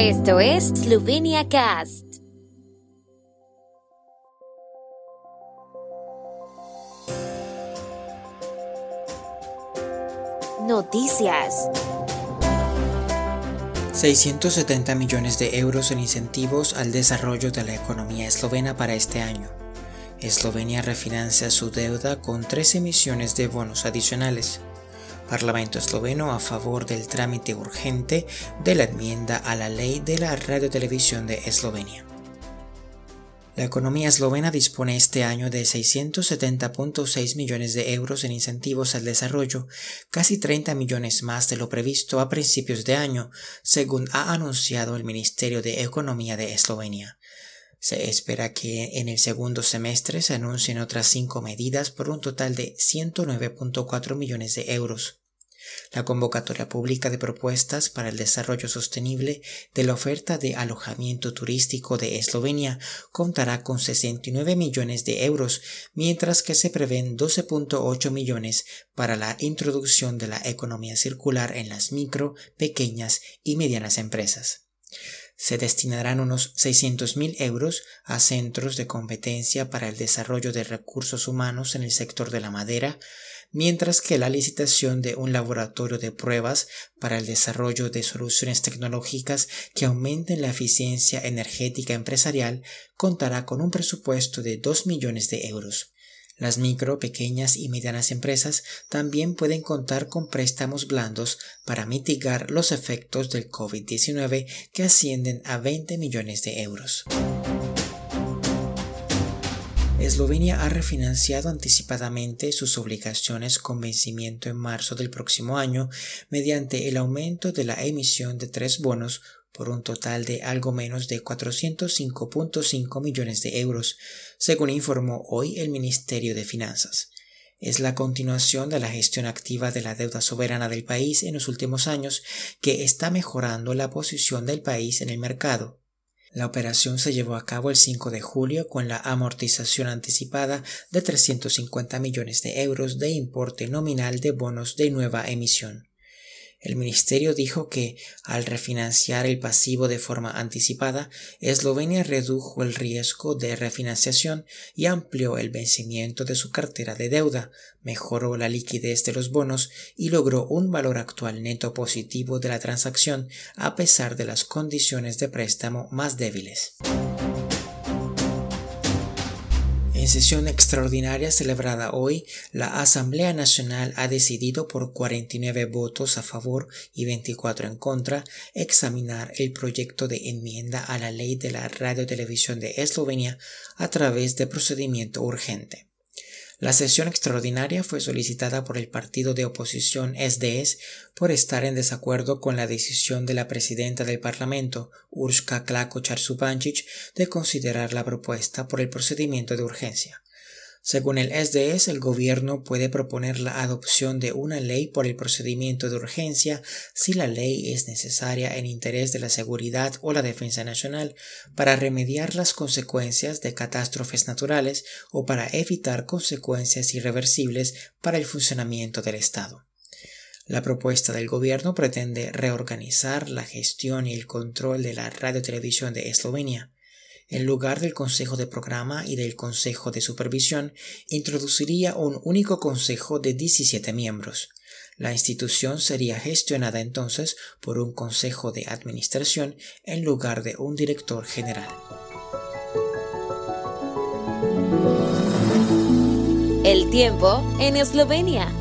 Esto es Slovenia Cast. Noticias. 670 millones de euros en incentivos al desarrollo de la economía eslovena para este año. Eslovenia refinancia su deuda con tres emisiones de bonos adicionales. Parlamento esloveno a favor del trámite urgente de la enmienda a la ley de la radiotelevisión de Eslovenia. La economía eslovena dispone este año de 670.6 millones de euros en incentivos al desarrollo, casi 30 millones más de lo previsto a principios de año, según ha anunciado el Ministerio de Economía de Eslovenia. Se espera que en el segundo semestre se anuncien otras cinco medidas por un total de 109.4 millones de euros. La convocatoria pública de propuestas para el desarrollo sostenible de la oferta de alojamiento turístico de Eslovenia contará con 69 millones de euros, mientras que se prevén 12.8 millones para la introducción de la economía circular en las micro, pequeñas y medianas empresas. Se destinarán unos 600.000 euros a centros de competencia para el desarrollo de recursos humanos en el sector de la madera, mientras que la licitación de un laboratorio de pruebas para el desarrollo de soluciones tecnológicas que aumenten la eficiencia energética empresarial contará con un presupuesto de 2 millones de euros. Las micro, pequeñas y medianas empresas también pueden contar con préstamos blandos para mitigar los efectos del COVID-19 que ascienden a 20 millones de euros. Eslovenia ha refinanciado anticipadamente sus obligaciones con vencimiento en marzo del próximo año mediante el aumento de la emisión de tres bonos por un total de algo menos de 405.5 millones de euros, según informó hoy el Ministerio de Finanzas. Es la continuación de la gestión activa de la deuda soberana del país en los últimos años que está mejorando la posición del país en el mercado. La operación se llevó a cabo el 5 de julio con la amortización anticipada de 350 millones de euros de importe nominal de bonos de nueva emisión. El ministerio dijo que, al refinanciar el pasivo de forma anticipada, Eslovenia redujo el riesgo de refinanciación y amplió el vencimiento de su cartera de deuda, mejoró la liquidez de los bonos y logró un valor actual neto positivo de la transacción a pesar de las condiciones de préstamo más débiles. En sesión extraordinaria celebrada hoy, la Asamblea Nacional ha decidido por 49 votos a favor y 24 en contra examinar el proyecto de enmienda a la ley de la radiotelevisión de Eslovenia a través de procedimiento urgente. La sesión extraordinaria fue solicitada por el partido de oposición SDS por estar en desacuerdo con la decisión de la presidenta del Parlamento, Urshka Klako Charsupanchich, de considerar la propuesta por el procedimiento de urgencia. Según el SDS, el gobierno puede proponer la adopción de una ley por el procedimiento de urgencia si la ley es necesaria en interés de la seguridad o la defensa nacional para remediar las consecuencias de catástrofes naturales o para evitar consecuencias irreversibles para el funcionamiento del Estado. La propuesta del gobierno pretende reorganizar la gestión y el control de la radiotelevisión de Eslovenia en lugar del Consejo de Programa y del Consejo de Supervisión, introduciría un único Consejo de 17 miembros. La institución sería gestionada entonces por un Consejo de Administración en lugar de un director general. El tiempo en Eslovenia.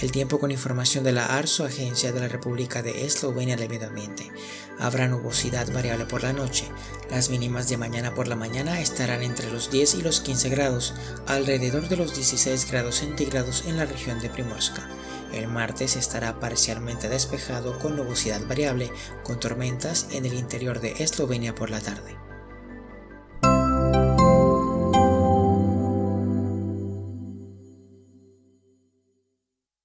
El tiempo con información de la ARSO, Agencia de la República de Eslovenia del Medio Ambiente. Habrá nubosidad variable por la noche. Las mínimas de mañana por la mañana estarán entre los 10 y los 15 grados, alrededor de los 16 grados centígrados en la región de Primorska. El martes estará parcialmente despejado con nubosidad variable, con tormentas en el interior de Eslovenia por la tarde.